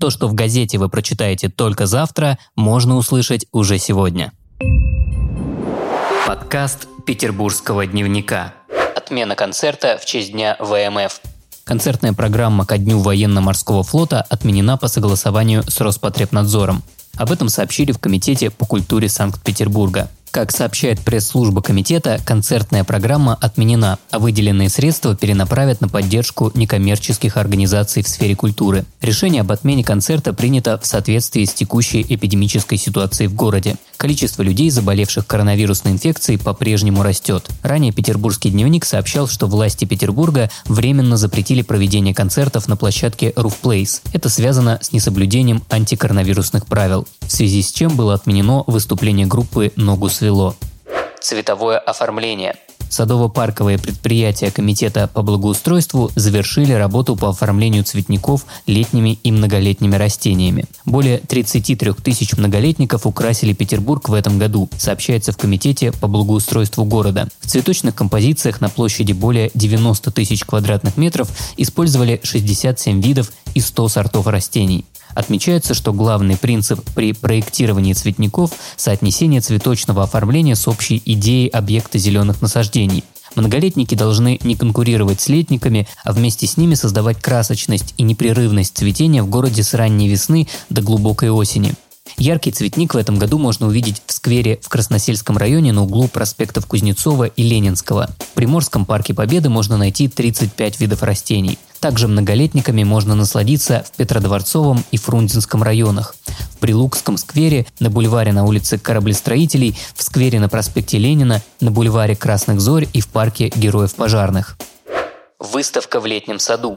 То, что в газете вы прочитаете только завтра, можно услышать уже сегодня. Подкаст Петербургского дневника. Отмена концерта в честь дня ВМФ. Концертная программа ко дню военно-морского флота отменена по согласованию с Роспотребнадзором. Об этом сообщили в Комитете по культуре Санкт-Петербурга. Как сообщает пресс-служба комитета, концертная программа отменена, а выделенные средства перенаправят на поддержку некоммерческих организаций в сфере культуры. Решение об отмене концерта принято в соответствии с текущей эпидемической ситуацией в городе. Количество людей, заболевших коронавирусной инфекцией, по-прежнему растет. Ранее Петербургский дневник сообщал, что власти Петербурга временно запретили проведение концертов на площадке Roof Place. Это связано с несоблюдением антикоронавирусных правил, в связи с чем было отменено выступление группы «Ногу свело». Цветовое оформление – Садово-парковые предприятия Комитета по благоустройству завершили работу по оформлению цветников летними и многолетними растениями. Более 33 тысяч многолетников украсили Петербург в этом году, сообщается в Комитете по благоустройству города. В цветочных композициях на площади более 90 тысяч квадратных метров использовали 67 видов и 100 сортов растений. Отмечается, что главный принцип при проектировании цветников – соотнесение цветочного оформления с общей идеей объекта зеленых насаждений. Многолетники должны не конкурировать с летниками, а вместе с ними создавать красочность и непрерывность цветения в городе с ранней весны до глубокой осени. Яркий цветник в этом году можно увидеть в сквере в Красносельском районе на углу проспектов Кузнецова и Ленинского. В Приморском парке Победы можно найти 35 видов растений. Также многолетниками можно насладиться в Петродворцовом и Фрунзенском районах. В Прилукском сквере, на бульваре на улице Кораблестроителей, в сквере на проспекте Ленина, на бульваре Красных Зорь и в парке Героев Пожарных. Выставка в летнем саду.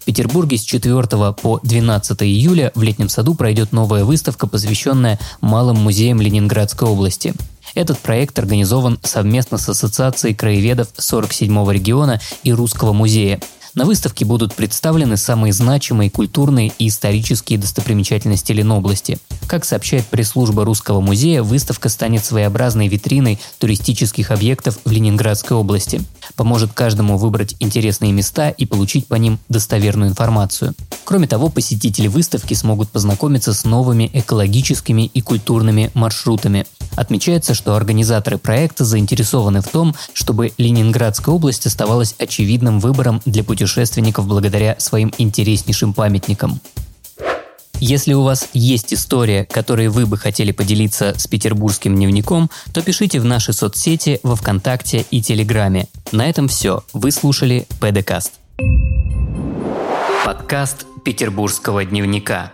В Петербурге с 4 по 12 июля в летнем саду пройдет новая выставка, посвященная малым музеям Ленинградской области. Этот проект организован совместно с Ассоциацией краеведов 47-го региона и Русского музея. На выставке будут представлены самые значимые культурные и исторические достопримечательности Ленобласти. Как сообщает пресс-служба Русского музея, выставка станет своеобразной витриной туристических объектов в Ленинградской области. Поможет каждому выбрать интересные места и получить по ним достоверную информацию. Кроме того, посетители выставки смогут познакомиться с новыми экологическими и культурными маршрутами. Отмечается, что организаторы проекта заинтересованы в том, чтобы Ленинградская область оставалась очевидным выбором для путешественников благодаря своим интереснейшим памятникам. Если у вас есть история, которой вы бы хотели поделиться с петербургским дневником, то пишите в наши соцсети во Вконтакте и Телеграме. На этом все. Вы слушали ПДКаст. Подкаст петербургского дневника.